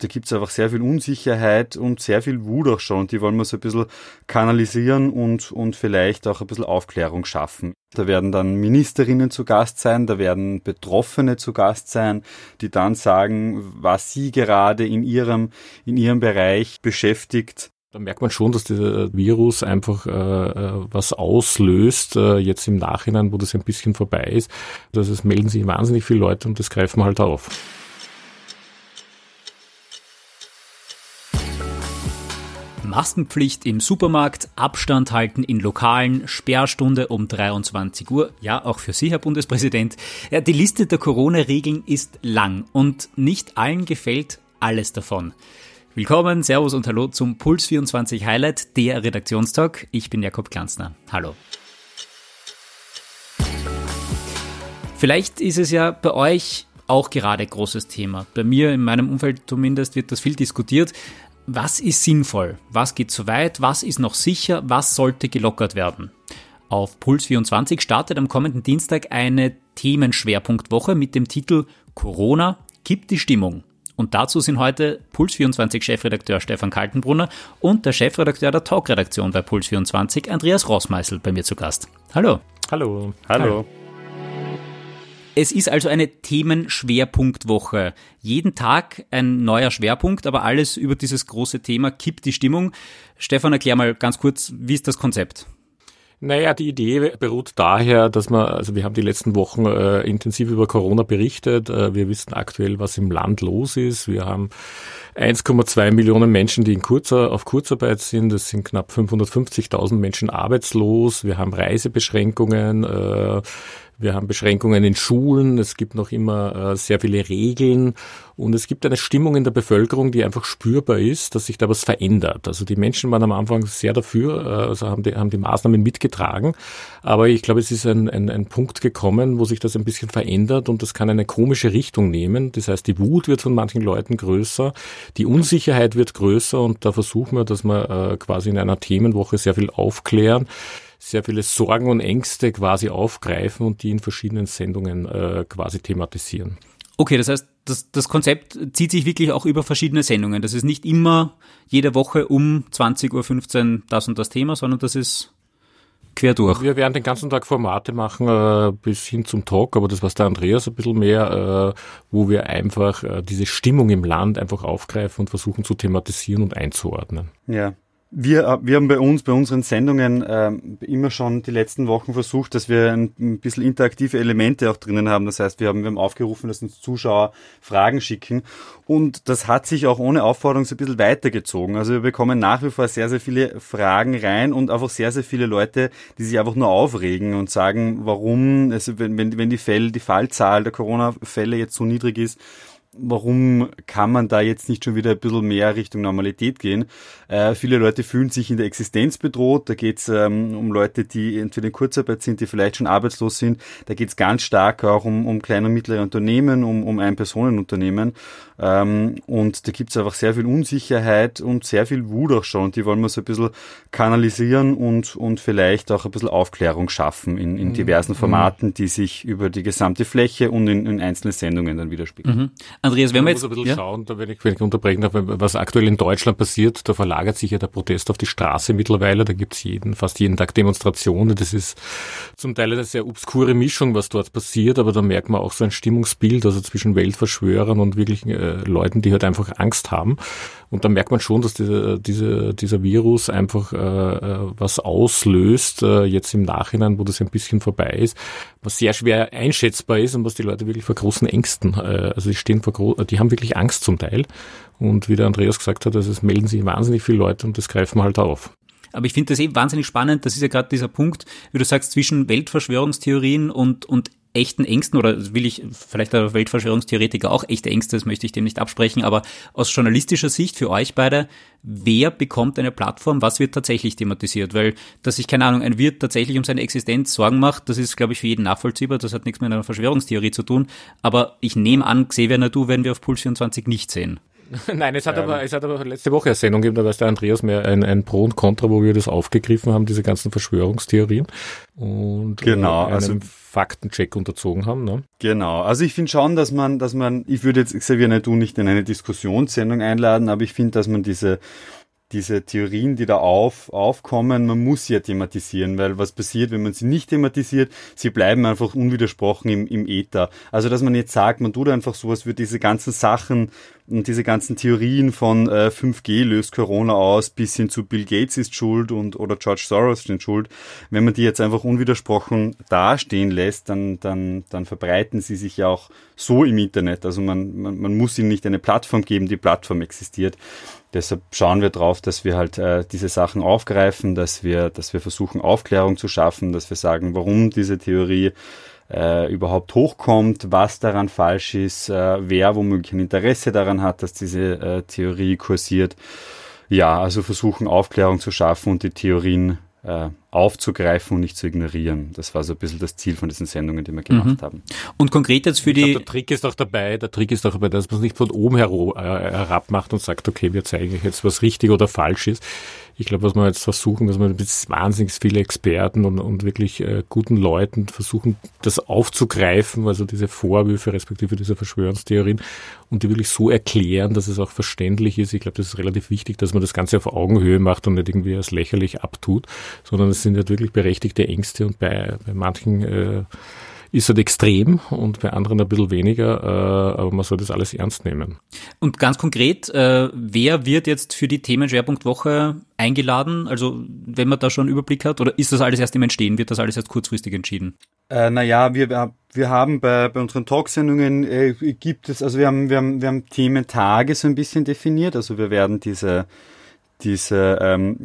da gibt es einfach sehr viel Unsicherheit und sehr viel Wut auch schon. Und die wollen wir so ein bisschen kanalisieren und, und vielleicht auch ein bisschen Aufklärung schaffen. Da werden dann Ministerinnen zu Gast sein, da werden Betroffene zu Gast sein, die dann sagen, was sie gerade in ihrem, in ihrem Bereich beschäftigt. Da merkt man schon, dass dieser Virus einfach äh, äh, was auslöst, äh, jetzt im Nachhinein, wo das ein bisschen vorbei ist. dass es melden sich wahnsinnig viele Leute und das greifen wir halt auf. Maskenpflicht im Supermarkt, Abstand halten in Lokalen, Sperrstunde um 23 Uhr. Ja, auch für Sie, Herr Bundespräsident. Ja, die Liste der Corona-Regeln ist lang und nicht allen gefällt alles davon. Willkommen, Servus und Hallo zum Puls 24 Highlight, der Redaktionstalk. Ich bin Jakob Glanzner. Hallo. Vielleicht ist es ja bei euch auch gerade großes Thema. Bei mir, in meinem Umfeld zumindest, wird das viel diskutiert was ist sinnvoll, was geht zu weit, was ist noch sicher, was sollte gelockert werden. Auf Puls 24 startet am kommenden Dienstag eine Themenschwerpunktwoche mit dem Titel Corona kippt die Stimmung. Und dazu sind heute Puls 24 Chefredakteur Stefan Kaltenbrunner und der Chefredakteur der Talkredaktion bei Puls 24 Andreas Rossmeißel bei mir zu Gast. Hallo. Hallo. Hallo. Hallo. Es ist also eine Themenschwerpunktwoche. Jeden Tag ein neuer Schwerpunkt, aber alles über dieses große Thema kippt die Stimmung. Stefan, erklär mal ganz kurz, wie ist das Konzept? Naja, die Idee beruht daher, dass man, also wir haben die letzten Wochen äh, intensiv über Corona berichtet. Äh, wir wissen aktuell, was im Land los ist. Wir haben 1,2 Millionen Menschen, die in kurzer, auf Kurzarbeit sind. Es sind knapp 550.000 Menschen arbeitslos. Wir haben Reisebeschränkungen. Äh, wir haben Beschränkungen in Schulen, es gibt noch immer äh, sehr viele Regeln und es gibt eine Stimmung in der Bevölkerung, die einfach spürbar ist, dass sich da was verändert. Also die Menschen waren am Anfang sehr dafür, äh, also haben die, haben die Maßnahmen mitgetragen, aber ich glaube, es ist ein, ein, ein Punkt gekommen, wo sich das ein bisschen verändert und das kann eine komische Richtung nehmen. Das heißt, die Wut wird von manchen Leuten größer, die Unsicherheit wird größer und da versuchen wir, dass wir äh, quasi in einer Themenwoche sehr viel aufklären sehr viele Sorgen und Ängste quasi aufgreifen und die in verschiedenen Sendungen äh, quasi thematisieren. Okay, das heißt, das, das Konzept zieht sich wirklich auch über verschiedene Sendungen. Das ist nicht immer jede Woche um 20.15 Uhr das und das Thema, sondern das ist quer durch. Wir werden den ganzen Tag Formate machen äh, bis hin zum Talk, aber das war der Andreas ein bisschen mehr, äh, wo wir einfach äh, diese Stimmung im Land einfach aufgreifen und versuchen zu thematisieren und einzuordnen. Ja, wir, äh, wir haben bei uns, bei unseren Sendungen äh, immer schon die letzten Wochen versucht, dass wir ein, ein bisschen interaktive Elemente auch drinnen haben. Das heißt, wir haben, wir haben aufgerufen, dass uns Zuschauer Fragen schicken. Und das hat sich auch ohne Aufforderung so ein bisschen weitergezogen. Also wir bekommen nach wie vor sehr, sehr viele Fragen rein und einfach sehr, sehr viele Leute, die sich einfach nur aufregen und sagen, warum, also wenn, wenn, wenn die Fälle, die Fallzahl der Corona-Fälle jetzt so niedrig ist, warum kann man da jetzt nicht schon wieder ein bisschen mehr Richtung Normalität gehen? Äh, viele Leute fühlen sich in der Existenz bedroht. Da geht es ähm, um Leute, die entweder in Kurzarbeit sind, die vielleicht schon arbeitslos sind. Da geht es ganz stark auch um, um kleine und mittlere Unternehmen, um, um Ein-Personen-Unternehmen. Ähm, und da gibt es einfach sehr viel Unsicherheit und sehr viel Wut auch schon. Und die wollen wir so ein bisschen kanalisieren und, und vielleicht auch ein bisschen Aufklärung schaffen in, in mhm. diversen mhm. Formaten, die sich über die gesamte Fläche und in, in einzelne Sendungen dann widerspiegeln. Mhm. Andreas, wenn wir jetzt... ein bisschen ja? schauen, da wenn ich, wenn ich unterbrechen darf, was aktuell in Deutschland passiert, da verlagert sich ja der Protest auf die Straße mittlerweile, da gibt's jeden, fast jeden Tag Demonstrationen, das ist zum Teil eine sehr obskure Mischung, was dort passiert, aber da merkt man auch so ein Stimmungsbild, also zwischen Weltverschwörern und wirklich äh, Leuten, die halt einfach Angst haben. Und da merkt man schon, dass diese, diese, dieser Virus einfach äh, äh, was auslöst, äh, jetzt im Nachhinein, wo das ein bisschen vorbei ist, was sehr schwer einschätzbar ist und was die Leute wirklich vor großen Ängsten, äh, also die stehen vor die haben wirklich Angst zum Teil. Und wie der Andreas gesagt hat, also es melden sich wahnsinnig viele Leute und das greifen halt auf. Aber ich finde das eben wahnsinnig spannend. Das ist ja gerade dieser Punkt, wie du sagst, zwischen Weltverschwörungstheorien und, und echten Ängsten oder will ich vielleicht der Weltverschwörungstheoretiker auch echte Ängste, das möchte ich dem nicht absprechen, aber aus journalistischer Sicht für euch beide, wer bekommt eine Plattform, was wird tatsächlich thematisiert? Weil, dass sich, keine Ahnung, ein Wirt tatsächlich um seine Existenz Sorgen macht, das ist, glaube ich, für jeden nachvollziehbar, das hat nichts mit einer Verschwörungstheorie zu tun, aber ich nehme an, Xavier Nadu werden wir auf Puls 24 nicht sehen. Nein, es hat, ähm, aber, es hat aber letzte Woche eine Sendung gegeben, da war es der Andreas mehr ein, ein Pro und Contra, wo wir das aufgegriffen haben, diese ganzen Verschwörungstheorien. Und genau, äh, also Faktencheck unterzogen haben. Ne? Genau, also ich finde schon, dass man, dass man, ich würde jetzt Xavier nicht du nicht in eine Diskussionssendung einladen, aber ich finde, dass man diese diese Theorien, die da auf, aufkommen, man muss sie ja thematisieren, weil was passiert, wenn man sie nicht thematisiert, sie bleiben einfach unwidersprochen im, im Äther. Also, dass man jetzt sagt, man tut einfach sowas für diese ganzen Sachen und diese ganzen Theorien von äh, 5G löst Corona aus, bis hin zu Bill Gates ist schuld und oder George Soros ist schuld. Wenn man die jetzt einfach unwidersprochen dastehen lässt, dann, dann, dann verbreiten sie sich ja auch so im Internet. Also man, man, man muss ihnen nicht eine Plattform geben, die Plattform existiert. Deshalb schauen wir drauf, dass wir halt äh, diese Sachen aufgreifen, dass wir, dass wir versuchen, Aufklärung zu schaffen, dass wir sagen, warum diese Theorie äh, überhaupt hochkommt, was daran falsch ist, äh, wer womöglich ein Interesse daran hat, dass diese äh, Theorie kursiert. Ja, also versuchen Aufklärung zu schaffen und die Theorien äh, aufzugreifen und nicht zu ignorieren. Das war so ein bisschen das Ziel von diesen Sendungen, die wir gemacht mhm. haben. Und konkret jetzt für die... Glaub, der Trick ist auch dabei, der Trick ist auch dabei, dass man es nicht von oben äh, herab macht und sagt, okay, wir zeigen euch jetzt, was richtig oder falsch ist, ich glaube, was wir jetzt versuchen, dass wir mit wahnsinnig viele Experten und, und wirklich äh, guten Leuten versuchen, das aufzugreifen, also diese Vorwürfe respektive diese Verschwörungstheorien und die wirklich so erklären, dass es auch verständlich ist. Ich glaube, das ist relativ wichtig, dass man das Ganze auf Augenhöhe macht und nicht irgendwie als lächerlich abtut, sondern es sind halt wirklich berechtigte Ängste und bei, bei manchen äh, ist halt extrem und bei anderen ein bisschen weniger, äh, aber man soll das alles ernst nehmen. Und ganz konkret, äh, wer wird jetzt für die Themenschwerpunktwoche eingeladen? Also wenn man da schon einen Überblick hat, oder ist das alles erst im Entstehen? Wird das alles erst kurzfristig entschieden? Äh, naja, wir, wir haben bei, bei unseren Talksendungen äh, gibt es, also wir haben, wir haben, wir haben Thementage so ein bisschen definiert, also wir werden diese diese ähm,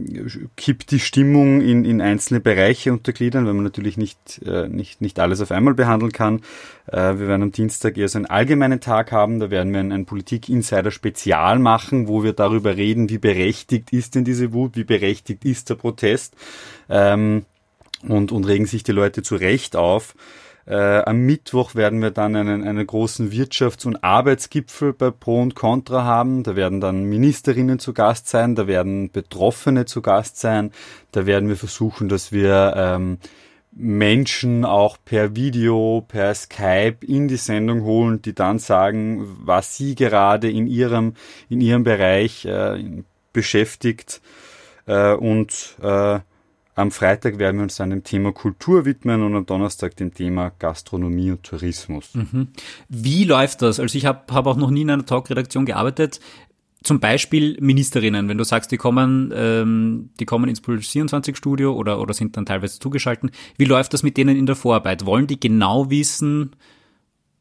kippt die Stimmung in, in einzelne Bereiche untergliedern, weil man natürlich nicht, äh, nicht, nicht alles auf einmal behandeln kann. Äh, wir werden am Dienstag eher so einen allgemeinen Tag haben, da werden wir ein, ein Politik-Insider-Spezial machen, wo wir darüber reden, wie berechtigt ist denn diese Wut, wie berechtigt ist der Protest ähm, und, und regen sich die Leute zu Recht auf. Äh, am Mittwoch werden wir dann einen, einen großen Wirtschafts- und Arbeitsgipfel bei Pro und Contra haben. Da werden dann Ministerinnen zu Gast sein, da werden Betroffene zu Gast sein. Da werden wir versuchen, dass wir ähm, Menschen auch per Video, per Skype in die Sendung holen, die dann sagen, was sie gerade in ihrem, in ihrem Bereich äh, beschäftigt. Äh, und äh, am Freitag werden wir uns dann dem Thema Kultur widmen und am Donnerstag dem Thema Gastronomie und Tourismus. Mhm. Wie läuft das? Also ich habe hab auch noch nie in einer Talkredaktion gearbeitet. Zum Beispiel Ministerinnen, wenn du sagst, die kommen, ähm, die kommen ins Puls 24 Studio oder, oder sind dann teilweise zugeschalten. Wie läuft das mit denen in der Vorarbeit? Wollen die genau wissen,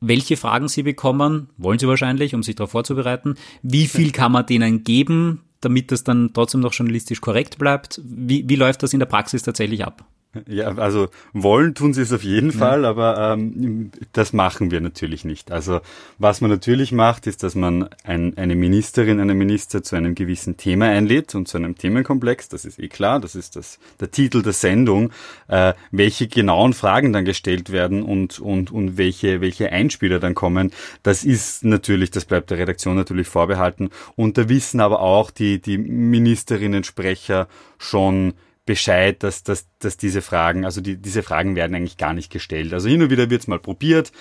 welche Fragen sie bekommen? Wollen sie wahrscheinlich, um sich darauf vorzubereiten. Wie viel kann man denen geben? Damit das dann trotzdem noch journalistisch korrekt bleibt? Wie, wie läuft das in der Praxis tatsächlich ab? Ja, also wollen tun sie es auf jeden Fall, ja. aber ähm, das machen wir natürlich nicht. Also was man natürlich macht, ist, dass man ein, eine Ministerin, einen Minister zu einem gewissen Thema einlädt und zu einem Themenkomplex. Das ist eh klar, das ist das, der Titel der Sendung. Äh, welche genauen Fragen dann gestellt werden und, und, und welche, welche Einspieler dann kommen, das ist natürlich, das bleibt der Redaktion natürlich vorbehalten. Und da wissen aber auch die, die Ministerinnen-Sprecher schon, Bescheid, dass, dass, dass diese Fragen, also die, diese Fragen werden eigentlich gar nicht gestellt. Also hin und wieder wird's mal probiert,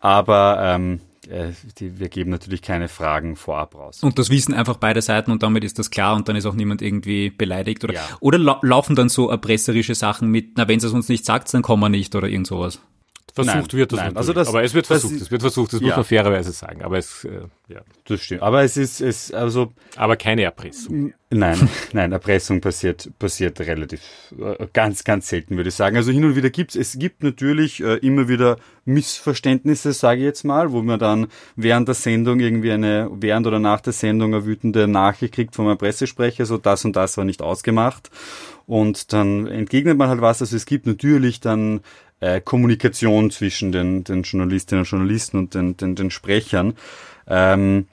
aber ähm, äh, die, wir geben natürlich keine Fragen vorab raus. Und das wissen einfach beide Seiten und damit ist das klar und dann ist auch niemand irgendwie beleidigt oder, ja. oder la laufen dann so erpresserische Sachen mit, na wenn es uns nicht sagt, dann kommen wir nicht oder irgend sowas. Versucht nein, wird das nein. Also das, aber es wird versucht, es wird versucht, das ja. muss man fairerweise sagen. Aber es, äh, ja. Das stimmt. Aber es ist, es, also. Aber keine Erpressung. Nein, nein, Erpressung passiert, passiert relativ, äh, ganz, ganz selten, würde ich sagen. Also hin und wieder gibt's, es gibt natürlich äh, immer wieder Missverständnisse, sage ich jetzt mal, wo man dann während der Sendung irgendwie eine, während oder nach der Sendung eine wütende Nachricht kriegt von einem Pressesprecher, so das und das war nicht ausgemacht. Und dann entgegnet man halt was. Also es gibt natürlich dann äh, Kommunikation zwischen den, den Journalistinnen und Journalisten und den, den, den Sprechern. Ähm,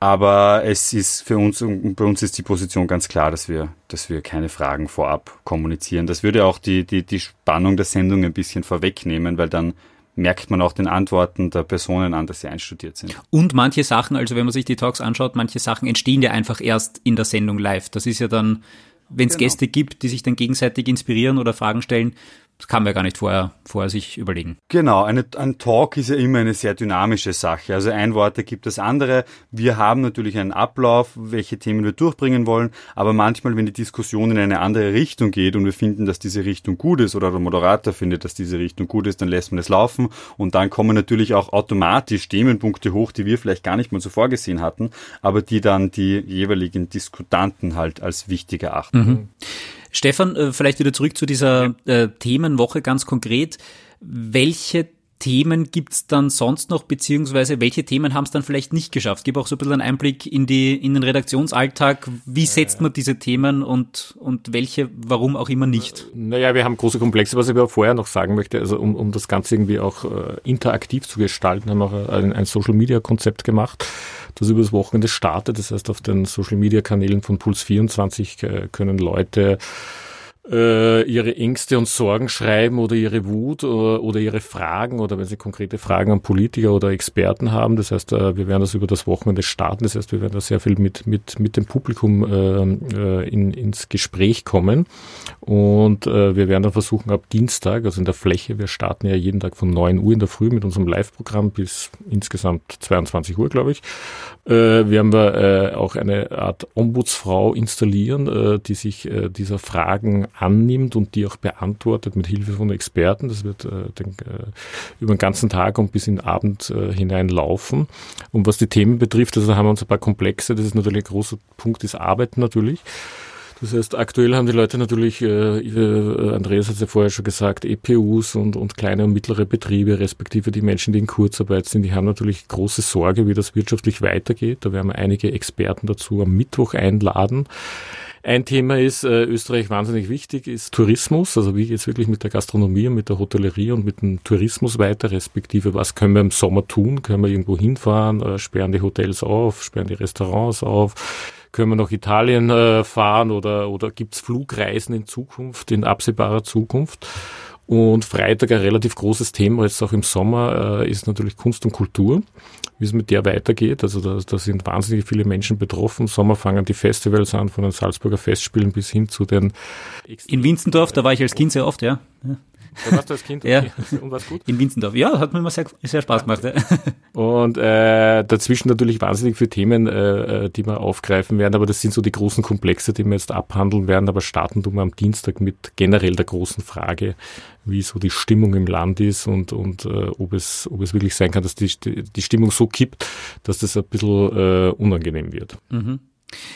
aber es ist für uns, bei uns ist die Position ganz klar, dass wir, dass wir keine Fragen vorab kommunizieren. Das würde auch die, die, die Spannung der Sendung ein bisschen vorwegnehmen, weil dann merkt man auch den Antworten der Personen an, dass sie einstudiert sind. Und manche Sachen, also wenn man sich die Talks anschaut, manche Sachen entstehen ja einfach erst in der Sendung live. Das ist ja dann, wenn es genau. Gäste gibt, die sich dann gegenseitig inspirieren oder Fragen stellen, das kann man ja gar nicht vorher, vorher sich überlegen. Genau, eine, ein Talk ist ja immer eine sehr dynamische Sache. Also ein Wort ergibt das andere. Wir haben natürlich einen Ablauf, welche Themen wir durchbringen wollen, aber manchmal, wenn die Diskussion in eine andere Richtung geht und wir finden, dass diese Richtung gut ist oder der Moderator findet, dass diese Richtung gut ist, dann lässt man es laufen und dann kommen natürlich auch automatisch Themenpunkte hoch, die wir vielleicht gar nicht mal so vorgesehen hatten, aber die dann die jeweiligen Diskutanten halt als wichtig erachten. Mhm. Stefan, äh, vielleicht wieder zurück zu dieser äh, Themenwoche ganz konkret. Welche Themen gibt's dann sonst noch, beziehungsweise welche Themen haben es dann vielleicht nicht geschafft? Gib auch so ein bisschen einen Einblick in, die, in den Redaktionsalltag. Wie setzt man diese Themen und, und welche, warum auch immer nicht? Naja, wir haben große Komplexe, was ich aber vorher noch sagen möchte, also um, um das Ganze irgendwie auch äh, interaktiv zu gestalten, haben wir auch ein, ein Social-Media-Konzept gemacht das übers Wochenende startet. Das heißt, auf den Social Media Kanälen von Puls 24 äh, können Leute äh, ihre Ängste und Sorgen schreiben oder ihre Wut oder, oder, ihre Fragen oder wenn sie konkrete Fragen an Politiker oder Experten haben. Das heißt, äh, wir werden das über das Wochenende starten. Das heißt, wir werden da sehr viel mit, mit, mit dem Publikum äh, äh, in, ins Gespräch kommen. Und äh, wir werden dann versuchen, ab Dienstag, also in der Fläche, wir starten ja jeden Tag von 9 Uhr in der Früh mit unserem Live-Programm bis insgesamt 22 Uhr, glaube ich. Äh, werden wir äh, auch eine Art Ombudsfrau installieren, äh, die sich äh, dieser Fragen annimmt und die auch beantwortet mit Hilfe von Experten. Das wird äh, den, äh, über den ganzen Tag und bis in den Abend äh, hinein laufen. Und was die Themen betrifft, also haben wir uns ein paar Komplexe. Das ist natürlich ein großer Punkt, ist Arbeit natürlich. Das heißt, aktuell haben die Leute natürlich, äh, äh Andreas hat es ja vorher schon gesagt, EPUs und, und kleine und mittlere Betriebe, respektive die Menschen, die in Kurzarbeit sind, die haben natürlich große Sorge, wie das wirtschaftlich weitergeht. Da werden wir einige Experten dazu am Mittwoch einladen. Ein Thema ist äh, Österreich wahnsinnig wichtig, ist Tourismus. Also wie geht es wirklich mit der Gastronomie und mit der Hotellerie und mit dem Tourismus weiter, respektive was können wir im Sommer tun? Können wir irgendwo hinfahren? Äh, sperren die Hotels auf? Sperren die Restaurants auf? Können wir nach Italien äh, fahren oder, oder gibt es Flugreisen in Zukunft, in absehbarer Zukunft? Und Freitag ein relativ großes Thema, jetzt auch im Sommer, äh, ist natürlich Kunst und Kultur, wie es mit der weitergeht. Also da, da sind wahnsinnig viele Menschen betroffen. Im Sommer fangen die Festivals an, von den Salzburger Festspielen bis hin zu den... In Winzendorf, da war ich als Kind sehr oft, ja. ja. Da warst du als Kind okay. ja. und war's gut? In Winzendorf, ja, hat mir immer sehr, sehr Spaß gemacht. Ja. Und äh, dazwischen natürlich wahnsinnig viele Themen, äh, äh, die wir aufgreifen werden, aber das sind so die großen Komplexe, die wir jetzt abhandeln werden, aber starten tun wir am Dienstag mit generell der großen Frage, wie so die Stimmung im Land ist und, und äh, ob, es, ob es wirklich sein kann, dass die, die Stimmung so kippt, dass das ein bisschen äh, unangenehm wird. Mhm.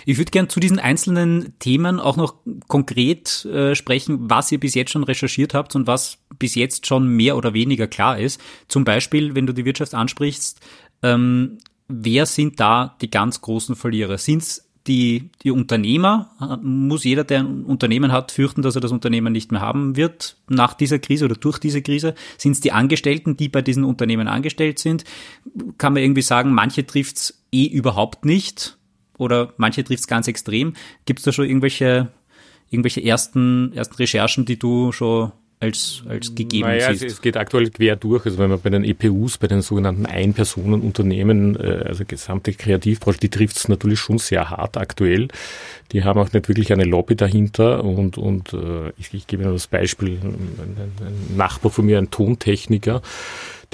Ich würde gern zu diesen einzelnen Themen auch noch konkret äh, sprechen, was ihr bis jetzt schon recherchiert habt und was bis jetzt schon mehr oder weniger klar ist. Zum Beispiel, wenn du die Wirtschaft ansprichst, ähm, wer sind da die ganz großen Verlierer? Sind es die, die Unternehmer? Muss jeder, der ein Unternehmen hat, fürchten, dass er das Unternehmen nicht mehr haben wird nach dieser Krise oder durch diese Krise? Sind es die Angestellten, die bei diesen Unternehmen angestellt sind? Kann man irgendwie sagen, manche trifft's eh überhaupt nicht? Oder manche trifft es ganz extrem. Gibt es da schon irgendwelche, irgendwelche ersten, ersten Recherchen, die du schon als, als gegeben naja, siehst? Es geht aktuell quer durch. Also wenn man bei den EPUs, bei den sogenannten Ein-Personen-Unternehmen, äh, also gesamte Kreativbranche, die trifft es natürlich schon sehr hart aktuell. Die haben auch nicht wirklich eine Lobby dahinter und, und äh, ich, ich gebe Ihnen das Beispiel, ein, ein Nachbar von mir, ein Tontechniker,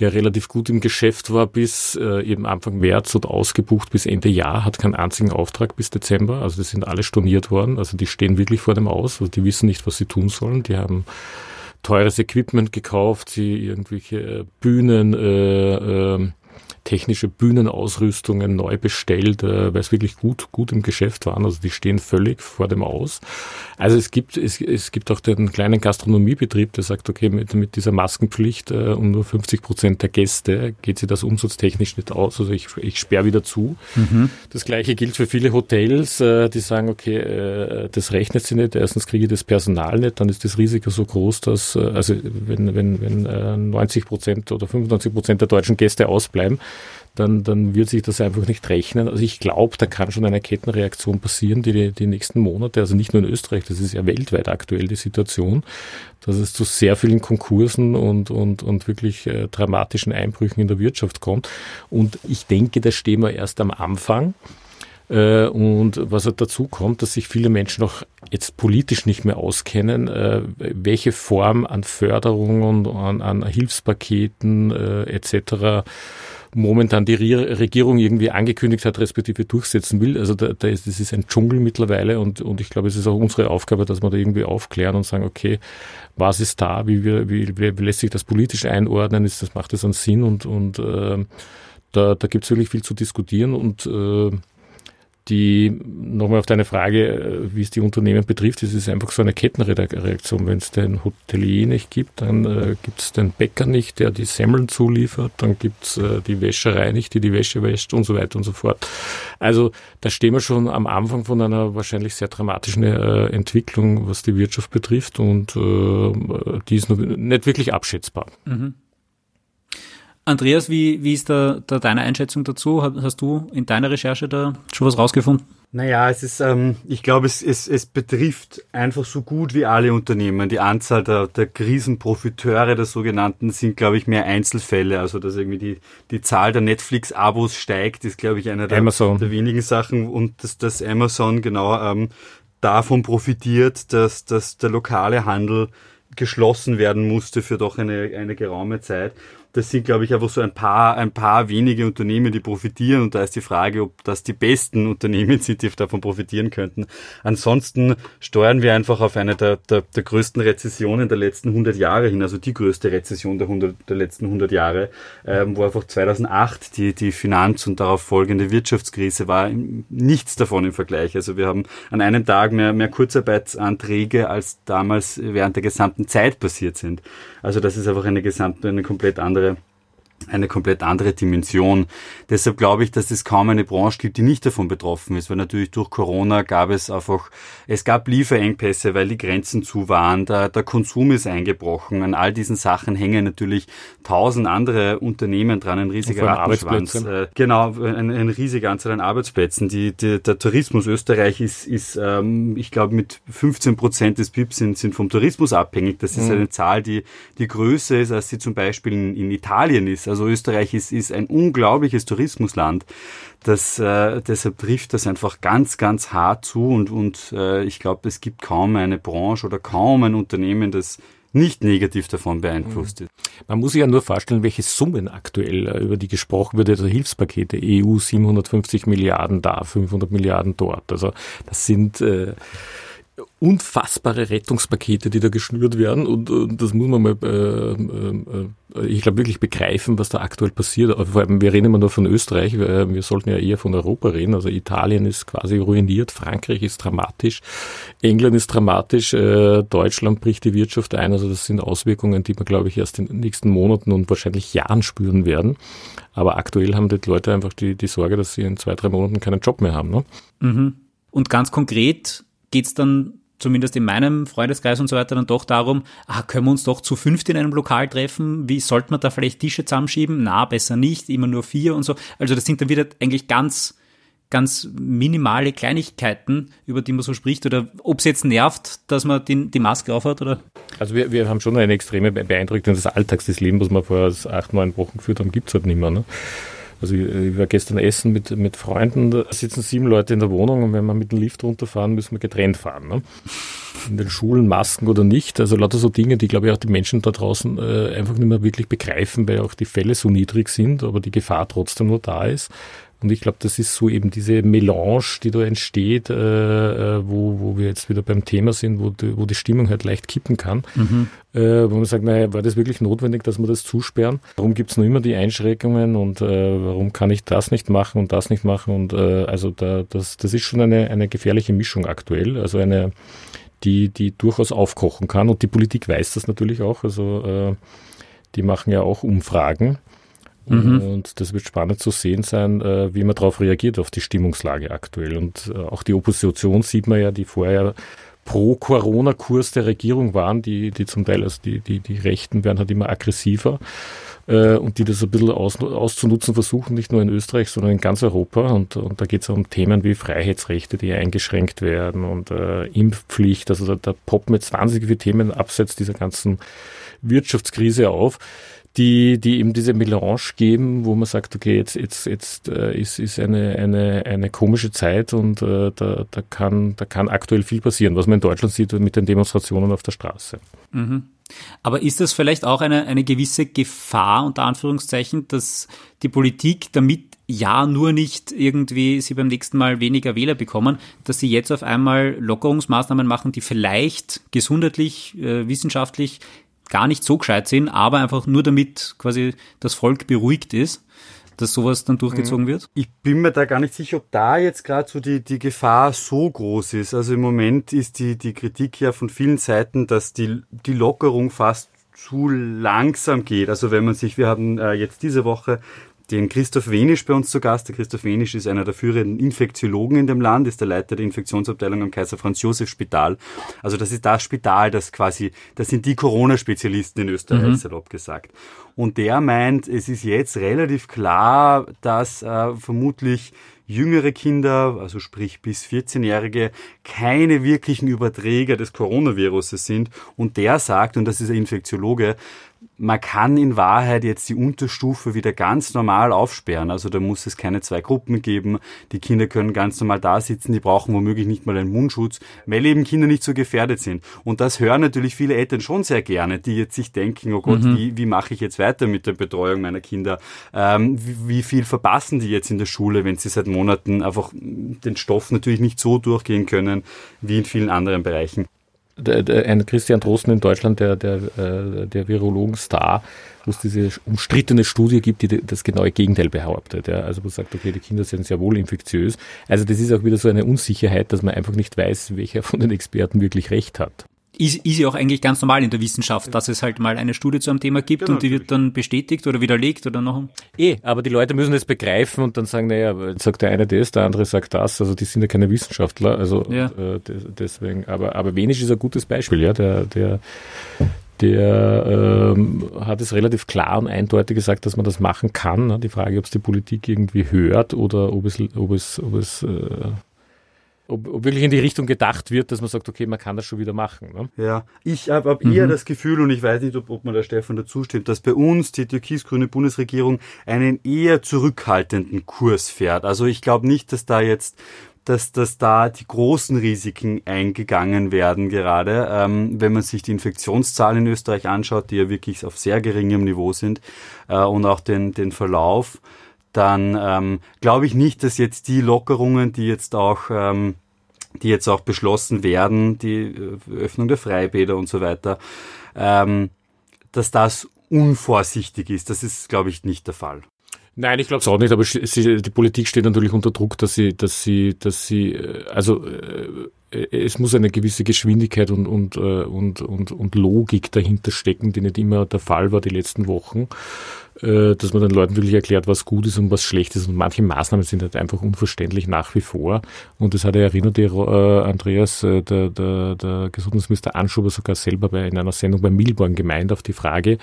der relativ gut im Geschäft war bis äh, eben Anfang März und ausgebucht bis Ende Jahr, hat keinen einzigen Auftrag bis Dezember. Also die sind alle storniert worden. Also die stehen wirklich vor dem Aus. Also die wissen nicht, was sie tun sollen. Die haben teures Equipment gekauft, sie irgendwelche äh, Bühnen, äh, äh, technische Bühnenausrüstungen neu bestellt, äh, weil es wirklich gut, gut im Geschäft waren. Also die stehen völlig vor dem Aus. Also es gibt, es, es gibt auch den kleinen Gastronomiebetrieb, der sagt, okay, mit, mit dieser Maskenpflicht äh, und nur 50 Prozent der Gäste geht sich das umsatztechnisch nicht aus. Also ich, ich sperre wieder zu. Mhm. Das gleiche gilt für viele Hotels, äh, die sagen, okay, äh, das rechnet sich nicht. Erstens kriege ich das Personal nicht, dann ist das Risiko so groß, dass, äh, also wenn, wenn, wenn äh, 90 Prozent oder 95 Prozent der deutschen Gäste ausbleiben, dann, dann wird sich das einfach nicht rechnen. Also ich glaube, da kann schon eine Kettenreaktion passieren, die, die nächsten Monate, also nicht nur in Österreich, das ist ja weltweit aktuell die Situation, dass es zu sehr vielen Konkursen und, und, und wirklich äh, dramatischen Einbrüchen in der Wirtschaft kommt. Und ich denke, da stehen wir erst am Anfang. Äh, und was halt dazu kommt, dass sich viele Menschen auch jetzt politisch nicht mehr auskennen, äh, welche Form an Förderung und an, an Hilfspaketen äh, etc momentan die Regierung irgendwie angekündigt hat, respektive durchsetzen will. Also da, da ist, das ist ein Dschungel mittlerweile und, und ich glaube, es ist auch unsere Aufgabe, dass wir da irgendwie aufklären und sagen, okay, was ist da, wie, wir, wie, wie lässt sich das politisch einordnen, ist das, macht das einen Sinn? Und, und äh, da, da gibt es wirklich viel zu diskutieren und äh, die, nochmal auf deine Frage, äh, wie es die Unternehmen betrifft, es ist einfach so eine Kettenreaktion. Wenn es den Hotelier nicht gibt, dann äh, gibt es den Bäcker nicht, der die Semmeln zuliefert, dann gibt es äh, die Wäscherei nicht, die die Wäsche wäscht und so weiter und so fort. Also da stehen wir schon am Anfang von einer wahrscheinlich sehr dramatischen äh, Entwicklung, was die Wirtschaft betrifft und äh, die ist noch nicht wirklich abschätzbar. Mhm. Andreas, wie, wie ist da, da deine Einschätzung dazu? Hast du in deiner Recherche da schon was rausgefunden? Naja, es ist, ähm, ich glaube, es, es, es betrifft einfach so gut wie alle Unternehmen. Die Anzahl der, der Krisenprofiteure, der sogenannten, sind, glaube ich, mehr Einzelfälle. Also, dass irgendwie die, die Zahl der Netflix-Abos steigt, ist, glaube ich, einer der, der, wenigen Sachen. Und dass, dass Amazon genau ähm, davon profitiert, dass, dass der lokale Handel geschlossen werden musste für doch eine, eine geraume Zeit das sind, glaube ich, einfach so ein paar, ein paar wenige Unternehmen, die profitieren. Und da ist die Frage, ob das die besten Unternehmen sind, die davon profitieren könnten. Ansonsten steuern wir einfach auf eine der, der, der größten Rezessionen der letzten 100 Jahre hin, also die größte Rezession der, 100, der letzten 100 Jahre, ähm, wo einfach 2008 die, die Finanz- und darauf folgende Wirtschaftskrise war. Nichts davon im Vergleich. Also wir haben an einem Tag mehr, mehr Kurzarbeitsanträge, als damals während der gesamten Zeit passiert sind. Also das ist einfach eine gesamte, eine komplett andere ederim. Eine komplett andere Dimension. Deshalb glaube ich, dass es kaum eine Branche gibt, die nicht davon betroffen ist, weil natürlich durch Corona gab es einfach, es gab Lieferengpässe, weil die Grenzen zu waren, der, der Konsum ist eingebrochen. An all diesen Sachen hängen natürlich tausend andere Unternehmen dran, ein riesiger Rattenschwanz. Äh, genau, ein, ein riesiger Anzahl an Arbeitsplätzen. Die, die, der Tourismus Österreich ist, ist ähm, ich glaube, mit 15 Prozent des BIP sind, sind vom Tourismus abhängig. Das ist mhm. eine Zahl, die, die größer ist, als sie zum Beispiel in, in Italien ist. Also Österreich ist, ist ein unglaubliches Tourismusland. Das, äh, deshalb trifft das einfach ganz, ganz hart zu und, und äh, ich glaube, es gibt kaum eine Branche oder kaum ein Unternehmen, das nicht negativ davon beeinflusst ist. Man muss sich ja nur vorstellen, welche Summen aktuell, äh, über die gesprochen wird, also Hilfspakete, EU 750 Milliarden da, 500 Milliarden dort. Also das sind äh, unfassbare Rettungspakete, die da geschnürt werden und, und das muss man mal, äh, äh, äh ich glaube, wirklich begreifen, was da aktuell passiert. Vor allem, wir reden immer nur von Österreich, wir, wir sollten ja eher von Europa reden. Also Italien ist quasi ruiniert, Frankreich ist dramatisch, England ist dramatisch, äh, Deutschland bricht die Wirtschaft ein. Also das sind Auswirkungen, die wir, glaube ich, erst in den nächsten Monaten und wahrscheinlich Jahren spüren werden. Aber aktuell haben die Leute einfach die, die Sorge, dass sie in zwei, drei Monaten keinen Job mehr haben. Ne? Mhm. Und ganz konkret geht es dann zumindest in meinem Freundeskreis und so weiter dann doch darum, ah, können wir uns doch zu fünft in einem Lokal treffen? Wie sollte man da vielleicht Tische zusammenschieben? Na, besser nicht, immer nur vier und so. Also das sind dann wieder eigentlich ganz ganz minimale Kleinigkeiten, über die man so spricht, oder ob es jetzt nervt, dass man die, die Maske aufhat, oder? Also wir, wir haben schon eine extreme Beeindruckung des Alltags des Lebens, was wir vor acht, neun Wochen geführt haben, gibt es halt nicht mehr. Ne? Also ich war gestern essen mit, mit Freunden, da sitzen sieben Leute in der Wohnung und wenn wir mit dem Lift runterfahren, müssen wir getrennt fahren. Ne? In den Schulen Masken oder nicht. Also lauter so Dinge, die glaube ich auch die Menschen da draußen äh, einfach nicht mehr wirklich begreifen, weil auch die Fälle so niedrig sind, aber die Gefahr trotzdem nur da ist. Und ich glaube, das ist so eben diese Melange, die da entsteht, äh, äh, wo, wo wir jetzt wieder beim Thema sind, wo die, wo die Stimmung halt leicht kippen kann. Mhm. Äh, wo man sagt, naja, war das wirklich notwendig, dass wir das zusperren? Warum gibt es noch immer die Einschränkungen und äh, warum kann ich das nicht machen und das nicht machen? Und äh, also da, das, das ist schon eine, eine gefährliche Mischung aktuell. Also eine die, die durchaus aufkochen kann. Und die Politik weiß das natürlich auch. Also äh, die machen ja auch Umfragen. Mhm. Und das wird spannend zu sehen sein, äh, wie man darauf reagiert, auf die Stimmungslage aktuell. Und äh, auch die Opposition sieht man ja, die vorher Pro-Corona-Kurs der Regierung waren, die, die zum Teil, also die, die, die Rechten werden halt immer aggressiver äh, und die das ein bisschen aus, auszunutzen versuchen, nicht nur in Österreich, sondern in ganz Europa. Und, und da geht es um Themen wie Freiheitsrechte, die eingeschränkt werden und äh, Impfpflicht. Also da, da poppen jetzt wahnsinnig viele Themen abseits dieser ganzen Wirtschaftskrise auf die, die eben diese Melange geben, wo man sagt, okay, jetzt, jetzt, jetzt äh, ist, ist eine, eine, eine komische Zeit und äh, da, da, kann, da kann aktuell viel passieren, was man in Deutschland sieht mit den Demonstrationen auf der Straße. Mhm. Aber ist das vielleicht auch eine, eine gewisse Gefahr, unter Anführungszeichen, dass die Politik damit ja nur nicht irgendwie sie beim nächsten Mal weniger Wähler bekommen, dass sie jetzt auf einmal Lockerungsmaßnahmen machen, die vielleicht gesundheitlich, äh, wissenschaftlich gar nicht so gescheit sind, aber einfach nur damit quasi das Volk beruhigt ist, dass sowas dann durchgezogen mhm. wird? Ich bin mir da gar nicht sicher, ob da jetzt gerade so die, die Gefahr so groß ist. Also im Moment ist die, die Kritik ja von vielen Seiten, dass die, die Lockerung fast zu langsam geht. Also wenn man sich, wir haben äh, jetzt diese Woche den Christoph Wenisch bei uns zu Gast. Der Christoph Wenisch ist einer der führenden Infektiologen in dem Land, ist der Leiter der Infektionsabteilung am Kaiser Franz Josef Spital. Also das ist das Spital, das quasi, das sind die Corona-Spezialisten in Österreich, mhm. salopp gesagt. Und der meint, es ist jetzt relativ klar, dass äh, vermutlich jüngere Kinder, also sprich bis 14-Jährige, keine wirklichen Überträger des Coronaviruses sind. Und der sagt, und das ist ein Infektiologe, man kann in Wahrheit jetzt die Unterstufe wieder ganz normal aufsperren. Also da muss es keine zwei Gruppen geben. Die Kinder können ganz normal da sitzen. Die brauchen womöglich nicht mal einen Mundschutz, weil eben Kinder nicht so gefährdet sind. Und das hören natürlich viele Eltern schon sehr gerne, die jetzt sich denken, oh Gott, mhm. wie, wie mache ich jetzt weiter mit der Betreuung meiner Kinder? Ähm, wie, wie viel verpassen die jetzt in der Schule, wenn sie seit Monaten einfach den Stoff natürlich nicht so durchgehen können wie in vielen anderen Bereichen ein Christian Drosten in Deutschland, der, der, äh, der Virologen-Star, wo es diese umstrittene Studie gibt, die das genaue Gegenteil behauptet. Ja. Also wo sagt, okay, die Kinder sind sehr wohl infektiös. Also das ist auch wieder so eine Unsicherheit, dass man einfach nicht weiß, welcher von den Experten wirklich recht hat ist, ist ja auch eigentlich ganz normal in der Wissenschaft, dass es halt mal eine Studie zu einem Thema gibt genau, und die wird dann bestätigt oder widerlegt oder noch. Eh, aber die Leute müssen das begreifen und dann sagen, naja, sagt der eine das, der andere sagt das, also die sind ja keine Wissenschaftler, also ja. äh, deswegen, aber, aber Wenisch ist ein gutes Beispiel, ja, der, der, der ähm, hat es relativ klar und eindeutig gesagt, dass man das machen kann. Die Frage, ob es die Politik irgendwie hört oder ob es, ob es, ob es äh, ob, ob wirklich in die Richtung gedacht wird, dass man sagt, okay, man kann das schon wieder machen. Ne? Ja, ich habe hab eher mhm. das Gefühl, und ich weiß nicht, ob, ob man da Stefan dazu stimmt, dass bei uns die türkis-grüne Bundesregierung einen eher zurückhaltenden Kurs fährt. Also ich glaube nicht, dass da jetzt dass, dass da die großen Risiken eingegangen werden gerade. Ähm, wenn man sich die Infektionszahlen in Österreich anschaut, die ja wirklich auf sehr geringem Niveau sind, äh, und auch den, den Verlauf, dann ähm, glaube ich nicht, dass jetzt die Lockerungen, die jetzt auch ähm, die jetzt auch beschlossen werden, die äh, Öffnung der Freibäder und so weiter, ähm, dass das unvorsichtig ist. Das ist, glaube ich, nicht der Fall. Nein, ich glaube es auch nicht, aber sie, die Politik steht natürlich unter Druck, dass sie, dass sie, dass sie, äh, also äh, es muss eine gewisse Geschwindigkeit und, und, und, und, und Logik dahinter stecken, die nicht immer der Fall war die letzten Wochen. Äh, dass man den Leuten wirklich erklärt, was gut ist und was schlecht ist. Und manche Maßnahmen sind halt einfach unverständlich nach wie vor. Und das hat er erinnert, äh, Andreas, äh, der, der, der Gesundheitsminister Anschuber sogar selber bei, in einer Sendung bei Milborn gemeint auf die Frage,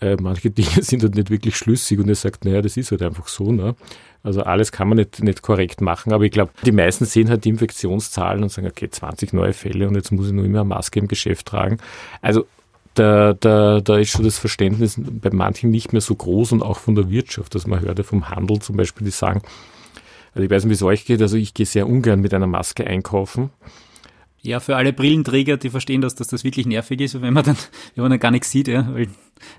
äh, manche Dinge sind halt nicht wirklich schlüssig und er sagt, naja, das ist halt einfach so. Ne? Also alles kann man nicht, nicht korrekt machen, aber ich glaube, die meisten sehen halt die Infektionszahlen und sagen, okay, 20 neue Fälle und jetzt muss ich nur immer eine Maske im Geschäft tragen. Also da, da, da ist schon das Verständnis bei manchen nicht mehr so groß und auch von der Wirtschaft, dass man hört ja vom Handel zum Beispiel, die sagen, also ich weiß nicht, wie es euch geht, also ich gehe sehr ungern mit einer Maske einkaufen. Ja, für alle Brillenträger, die verstehen das, dass das wirklich nervig ist, wenn man dann, wenn man dann gar nichts sieht, ja, weil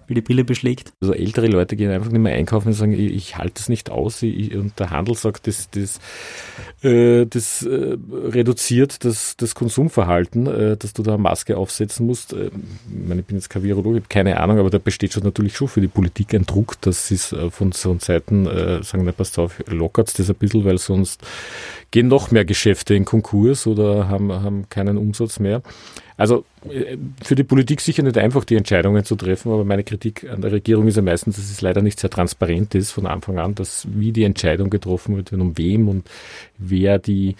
wie die Brille beschlägt. Also ältere Leute gehen einfach nicht mehr einkaufen und sagen, ich, ich halte es nicht aus. Ich, und der Handel sagt, das, das, äh, das äh, reduziert das, das Konsumverhalten, äh, dass du da eine Maske aufsetzen musst. Äh, ich, meine, ich bin jetzt kein Virologe, habe keine Ahnung, aber da besteht schon natürlich schon für die Politik ein Druck, dass sie es äh, von so Seiten äh, sagen, na, passt auf, lockert das ein bisschen, weil sonst gehen noch mehr Geschäfte in Konkurs oder haben, haben keinen Umsatz mehr. Also äh, für die Politik sicher nicht einfach, die Entscheidungen zu treffen, aber meine Kritik an der Regierung ist ja meistens, dass es leider nicht sehr transparent ist von Anfang an, dass wie die Entscheidung getroffen wird und um wem und wer die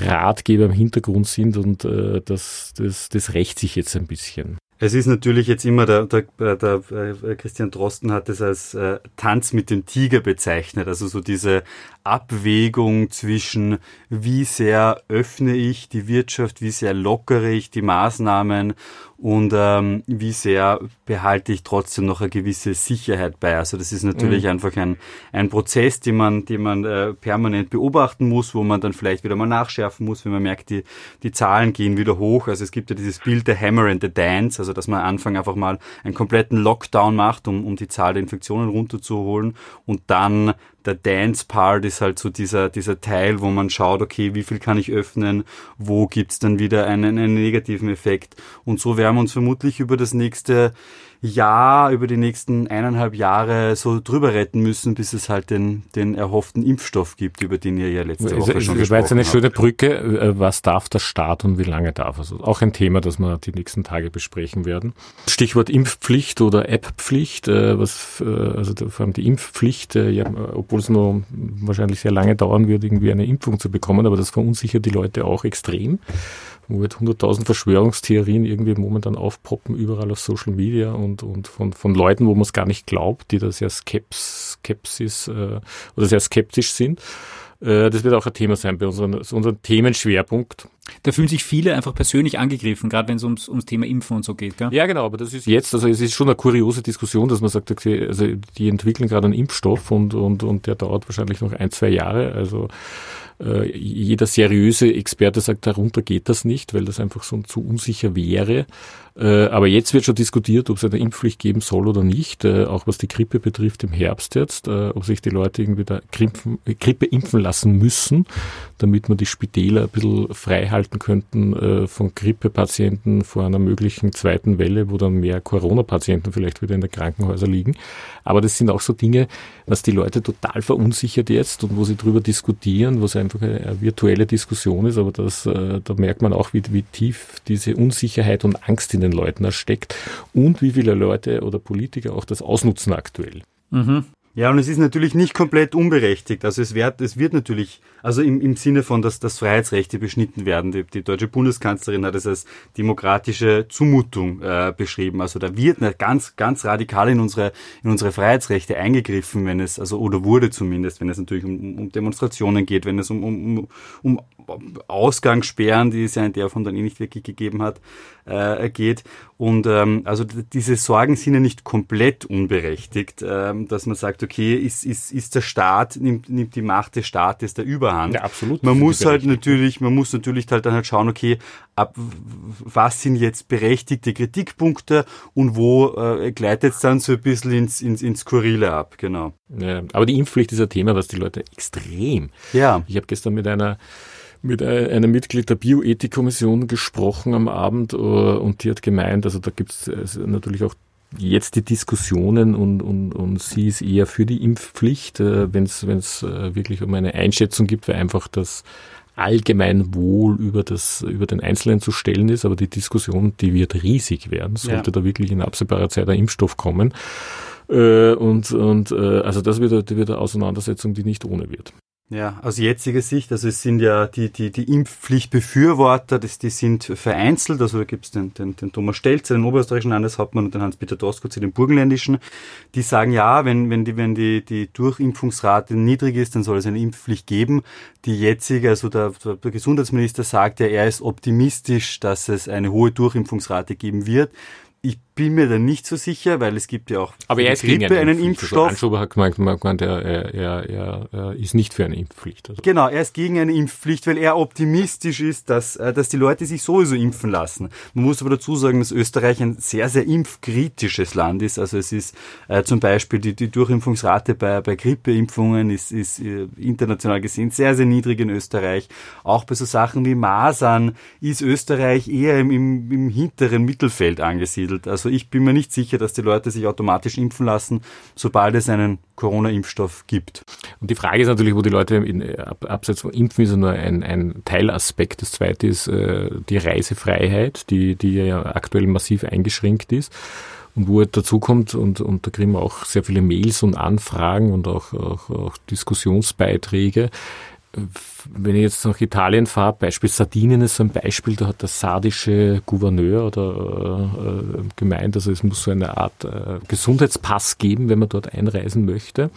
Ratgeber im Hintergrund sind und äh, das, das, das rächt sich jetzt ein bisschen. Es ist natürlich jetzt immer, der, der, der, der Christian Drosten hat es als äh, Tanz mit dem Tiger bezeichnet, also so diese Abwägung zwischen, wie sehr öffne ich die Wirtschaft, wie sehr lockere ich die Maßnahmen und ähm, wie sehr behalte ich trotzdem noch eine gewisse Sicherheit bei. Also das ist natürlich mhm. einfach ein, ein Prozess, den man, den man äh, permanent beobachten muss, wo man dann vielleicht wieder mal nachschärfen muss, wenn man merkt, die, die Zahlen gehen wieder hoch. Also es gibt ja dieses Bild der Hammer and the Dance, also dass man am Anfang einfach mal einen kompletten Lockdown macht, um, um die Zahl der Infektionen runterzuholen und dann der Dance Part ist halt so dieser, dieser Teil, wo man schaut, okay, wie viel kann ich öffnen, wo gibt's dann wieder einen, einen negativen Effekt. Und so werden wir uns vermutlich über das nächste Jahr, über die nächsten eineinhalb Jahre so drüber retten müssen, bis es halt den, den erhofften Impfstoff gibt, über den ihr ja letzte Woche schon Das war jetzt eine schöne Brücke. Äh, was darf der Staat und wie lange darf er? Also auch ein Thema, das wir die nächsten Tage besprechen werden. Stichwort Impfpflicht oder App-Pflicht, äh, was, äh, also vor allem die Impfpflicht, ja, obwohl es noch wahrscheinlich sehr lange dauern wird, irgendwie eine Impfung zu bekommen, aber das verunsichert die Leute auch extrem wo wird 100.000 Verschwörungstheorien irgendwie momentan aufpoppen, überall auf Social Media und, und von, von Leuten, wo man es gar nicht glaubt, die da sehr Skeps, Skepsis äh, oder sehr skeptisch sind. Äh, das wird auch ein Thema sein bei unseren, unserem Themenschwerpunkt. Da fühlen sich viele einfach persönlich angegriffen, gerade wenn es ums, ums Thema Impfen und so geht. Gell? Ja, genau, aber das ist jetzt, also es ist schon eine kuriose Diskussion, dass man sagt, okay, also die entwickeln gerade einen Impfstoff und, und, und der dauert wahrscheinlich noch ein, zwei Jahre. Also äh, jeder seriöse Experte sagt, darunter geht das nicht, weil das einfach so zu unsicher wäre. Äh, aber jetzt wird schon diskutiert, ob es eine Impfpflicht geben soll oder nicht, äh, auch was die Grippe betrifft im Herbst jetzt, äh, ob sich die Leute irgendwie da Grippen, Grippe impfen lassen müssen, damit man die Spitäler ein bisschen frei halten könnten von Grippepatienten vor einer möglichen zweiten Welle, wo dann mehr Corona-Patienten vielleicht wieder in den Krankenhäusern liegen. Aber das sind auch so Dinge, was die Leute total verunsichert jetzt und wo sie drüber diskutieren, was einfach eine virtuelle Diskussion ist, aber das, da merkt man auch, wie, wie tief diese Unsicherheit und Angst in den Leuten ersteckt und wie viele Leute oder Politiker auch das ausnutzen aktuell. Mhm. Ja, und es ist natürlich nicht komplett unberechtigt. Also es wird, es wird natürlich, also im, im Sinne von, dass, dass Freiheitsrechte beschnitten werden. Die, die deutsche Bundeskanzlerin hat es als demokratische Zumutung äh, beschrieben. Also da wird ganz, ganz radikal in unsere, in unsere Freiheitsrechte eingegriffen, wenn es, also oder wurde zumindest, wenn es natürlich um, um Demonstrationen geht, wenn es um, um, um Ausgangssperren, die es ja in der Form dann eh nicht wirklich gegeben hat, äh, geht. Und ähm, also diese Sorgen sind ja nicht komplett unberechtigt, ähm, dass man sagt, okay, ist, ist, ist der Staat, nimmt, nimmt die Macht des Staates der Überhand. Ja, absolut. Man muss halt natürlich, man muss natürlich halt dann halt schauen, okay, ab was sind jetzt berechtigte Kritikpunkte und wo äh, gleitet es dann so ein bisschen ins, ins, ins Skurrile ab, genau. Ja, aber die Impfpflicht ist ein Thema, was die Leute extrem. Ja. Ich habe gestern mit einer mit einem Mitglied der Bioethikkommission gesprochen am Abend äh, und die hat gemeint, also da gibt es also natürlich auch jetzt die Diskussionen und, und, und sie ist eher für die Impfpflicht, äh, wenn es äh, wirklich um eine Einschätzung gibt, weil einfach das allgemein Wohl über das über den Einzelnen zu stellen ist, aber die Diskussion, die wird riesig werden, sollte ja. da wirklich in absehbarer Zeit ein Impfstoff kommen. und und also das wird, das wird eine Auseinandersetzung, die nicht ohne wird. Ja, aus jetziger Sicht, also es sind ja die, die, die Impfpflichtbefürworter, das, die sind vereinzelt, also da gibt es den, den, den Thomas Stelzer, den oberösterreichischen Landeshauptmann und den Hans-Peter Doskozil, den burgenländischen, die sagen, ja, wenn, wenn, die, wenn die, die Durchimpfungsrate niedrig ist, dann soll es eine Impfpflicht geben. Die jetzige, also der, der Gesundheitsminister sagt ja, er ist optimistisch, dass es eine hohe Durchimpfungsrate geben wird. Ich bin mir da nicht so sicher, weil es gibt ja auch Aber er ist Grippe gegen einen, einen Impfstoff. Also Anschober hat gemeint, gemeint er, er, er, er ist nicht für eine Impfpflicht. Also. Genau, er ist gegen eine Impfpflicht, weil er optimistisch ist, dass, äh, dass die Leute sich sowieso impfen lassen. Man muss aber dazu sagen, dass Österreich ein sehr, sehr impfkritisches Land ist. Also es ist äh, zum Beispiel die, die Durchimpfungsrate bei, bei Grippeimpfungen ist, ist äh, international gesehen sehr, sehr niedrig in Österreich. Auch bei so Sachen wie Masern ist Österreich eher im, im, im hinteren Mittelfeld angesiedelt. Also Also ich bin mir nicht sicher, dass die Leute sich automatisch impfen lassen, sobald es einen Corona-Impfstoff gibt. Und die Frage ist natürlich, wo die Leute in, ab, abseits von Impfen ist ja nur ein, ein Teilaspekt. Das zweite ist äh, die Reisefreiheit, die, die ja aktuell massiv eingeschränkt ist. Und wo dazu kommt, und, und da kriegen wir auch sehr viele Mails und Anfragen und auch, auch, auch Diskussionsbeiträge, wenn ich jetzt nach Italien fahre, Beispiel Sardinien ist so ein Beispiel, da hat der sardische Gouverneur oder äh, gemeint, also es muss so eine Art äh, Gesundheitspass geben, wenn man dort einreisen möchte.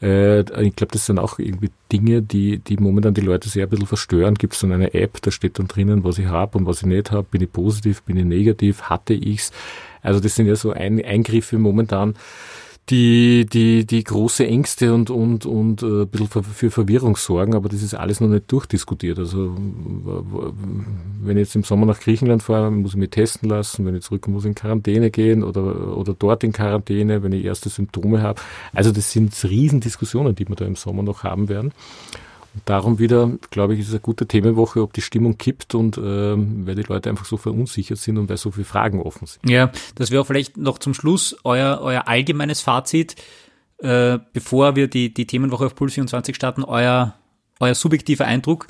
Äh, ich glaube, das sind auch irgendwie Dinge, die, die momentan die Leute sehr ein bisschen verstören. Gibt es dann eine App, da steht dann drinnen, was ich habe und was ich nicht habe. Bin ich positiv, bin ich negativ, hatte ich's? Also das sind ja so ein, Eingriffe momentan, die, die, die große Ängste und, und, und äh, ein bisschen für Verwirrung sorgen, aber das ist alles noch nicht durchdiskutiert. Also wenn ich jetzt im Sommer nach Griechenland fahre, muss ich mich testen lassen, wenn ich zurückkomme, muss in Quarantäne gehen oder, oder dort in Quarantäne, wenn ich erste Symptome habe. Also das sind Riesendiskussionen, die wir da im Sommer noch haben werden. Darum wieder, glaube ich, ist es eine gute Themenwoche, ob die Stimmung kippt und ähm, weil die Leute einfach so verunsichert sind und weil so viele Fragen offen sind. Ja, das wäre vielleicht noch zum Schluss euer, euer allgemeines Fazit, äh, bevor wir die, die Themenwoche auf Puls 24 starten, euer, euer subjektiver Eindruck.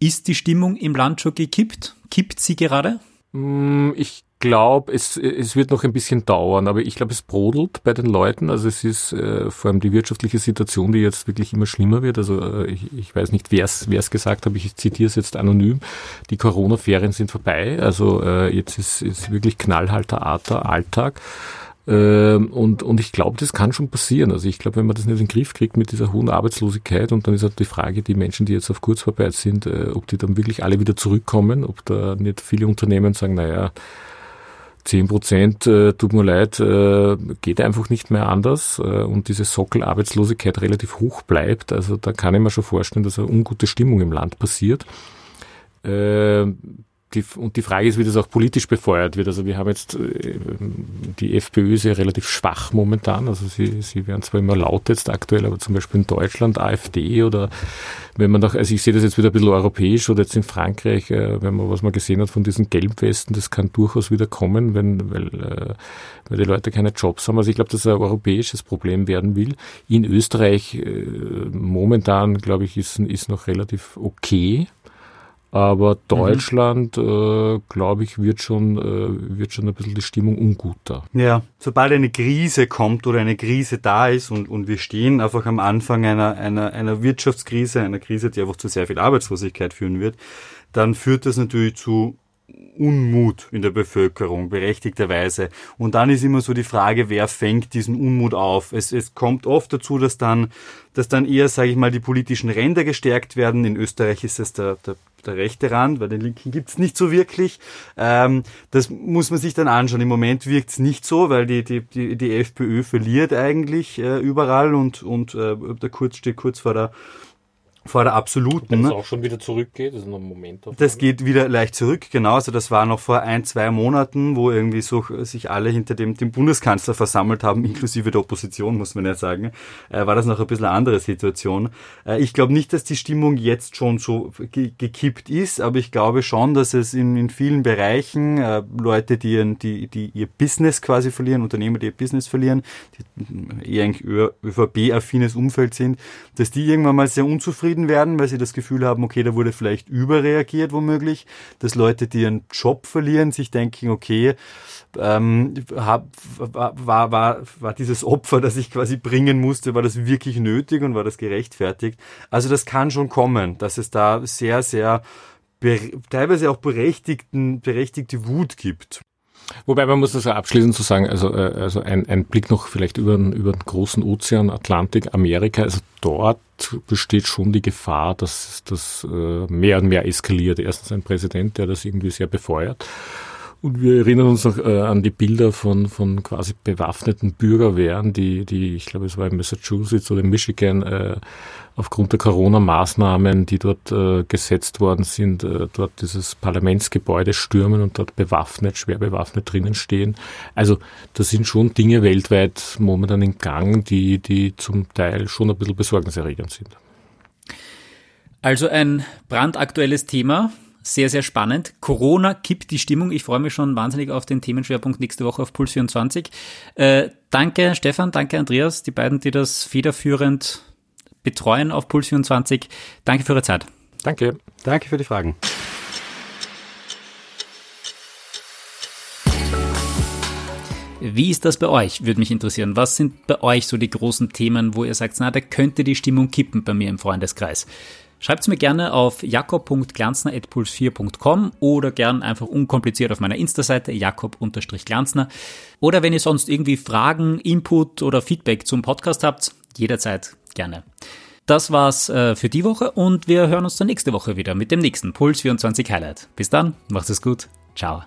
Ist die Stimmung im Land schon gekippt? Kippt sie gerade? Mm, ich glaube, es, es wird noch ein bisschen dauern, aber ich glaube, es brodelt bei den Leuten. Also es ist äh, vor allem die wirtschaftliche Situation, die jetzt wirklich immer schlimmer wird. Also äh, ich, ich weiß nicht, wer es gesagt hat, ich zitiere es jetzt anonym. Die Corona-Ferien sind vorbei. Also äh, jetzt ist, ist wirklich knallhalter Arter Alltag. Ähm, und, und ich glaube, das kann schon passieren. Also ich glaube, wenn man das nicht in den Griff kriegt mit dieser hohen Arbeitslosigkeit und dann ist halt die Frage, die Menschen, die jetzt auf Kurzarbeit sind, äh, ob die dann wirklich alle wieder zurückkommen, ob da nicht viele Unternehmen sagen, naja, 10 Prozent, äh, tut mir leid, äh, geht einfach nicht mehr anders äh, und diese Sockelarbeitslosigkeit relativ hoch bleibt. Also da kann ich mir schon vorstellen, dass eine ungute Stimmung im Land passiert. Äh, die, und die Frage ist, wie das auch politisch befeuert wird. Also wir haben jetzt, äh, die FPÖ ist ja relativ schwach momentan. Also sie, sie werden zwar immer laut jetzt aktuell, aber zum Beispiel in Deutschland AfD oder wenn man doch, also ich sehe das jetzt wieder ein bisschen europäisch oder jetzt in Frankreich, äh, wenn man, was man gesehen hat von diesen Gelbwesten, das kann durchaus wieder kommen, wenn, weil, äh, weil die Leute keine Jobs haben. Also ich glaube, dass ein europäisches Problem werden will. In Österreich momentan, glaube ich, ist, ist noch relativ okay. Aber Deutschland, mhm. äh, glaube ich, wird schon, äh, wird schon ein bisschen die Stimmung unguter. Ja, sobald eine Krise kommt oder eine Krise da ist und, und wir stehen einfach am Anfang einer, einer, einer Wirtschaftskrise, einer Krise, die einfach zu sehr viel Arbeitslosigkeit führen wird, dann führt das natürlich zu Unmut in der Bevölkerung, berechtigterweise. Und dann ist immer so die Frage, wer fängt diesen Unmut auf? Es, es kommt oft dazu, dass dann, dass dann eher, sage ich mal, die politischen Ränder gestärkt werden. In Österreich ist es der, der der rechte Rand, weil den linken gibt's nicht so wirklich. Ähm, das muss man sich dann anschauen. Im Moment wirkt's nicht so, weil die, die, die, die FPÖ verliert eigentlich äh, überall und, und äh, der Kurz steht kurz vor der vor der absoluten. Wenn es auch schon wieder zurückgeht, ist noch ein Moment. Das geht wieder leicht zurück, genau. Also das war noch vor ein, zwei Monaten, wo irgendwie so sich alle hinter dem, dem Bundeskanzler versammelt haben, inklusive der Opposition, muss man ja sagen, äh, war das noch ein bisschen eine andere Situation. Äh, ich glaube nicht, dass die Stimmung jetzt schon so ge gekippt ist, aber ich glaube schon, dass es in, in vielen Bereichen äh, Leute, die, die, die ihr Business quasi verlieren, Unternehmer, die ihr Business verlieren, die eher ein ÖVP-affines Umfeld sind, dass die irgendwann mal sehr unzufrieden unzufrieden werden, weil sie das Gefühl haben, okay, da wurde vielleicht überreagiert womöglich, dass Leute, die ihren Job verlieren, sich denken, okay, ähm, hab, war, war, war dieses Opfer, das ich quasi bringen musste, war das wirklich nötig und war das gerechtfertigt? Also das kann schon kommen, dass es da sehr, sehr teilweise auch berechtigten, berechtigte Wut gibt. Wobei man muss das ja abschließend zu so sagen, also, äh, also ein, ein Blick noch vielleicht über, über den großen Ozean, Atlantik, Amerika, also dort besteht schon die Gefahr, dass das äh, mehr und mehr eskaliert. Erstens ein Präsident, der das irgendwie sehr befeuert und wir erinnern uns noch äh, an die Bilder von, von quasi bewaffneten Bürgerwehren, die, die, ich glaube, es war in Massachusetts oder in Michigan, äh, aufgrund der Corona-Maßnahmen, die dort äh, gesetzt worden sind, äh, dort dieses Parlamentsgebäude stürmen und dort bewaffnet, schwer bewaffnet drinnen stehen. Also da sind schon Dinge weltweit momentan in Gang, die, die zum Teil schon ein bisschen besorgniserregend sind. Also ein brandaktuelles Thema, Sehr, sehr spannend. Corona kippt die Stimmung. Ich freue mich schon wahnsinnig auf den Themenschwerpunkt nächste Woche auf Puls 24. Äh, danke Stefan, danke Andreas, die beiden, die das federführend betreuen auf Puls 24. Danke für Ihre Zeit. Danke. Danke für die Fragen. Wie ist das bei euch? Würde mich interessieren. Was sind bei euch so die großen Themen, wo ihr sagt, na, da könnte die Stimmung kippen bei mir im Freundeskreis? Schreibt mir gerne auf jakob.glanzner.puls4.com oder gern einfach unkompliziert auf meiner Insta-Seite jakob-glanzner. Oder wenn ihr sonst irgendwie Fragen, Input oder Feedback zum Podcast habt, jederzeit gerne. Das war's äh, für die Woche und wir hören uns dann nächste Woche wieder mit dem nächsten Puls 24 Highlight. Bis dann, macht es gut. Ciao.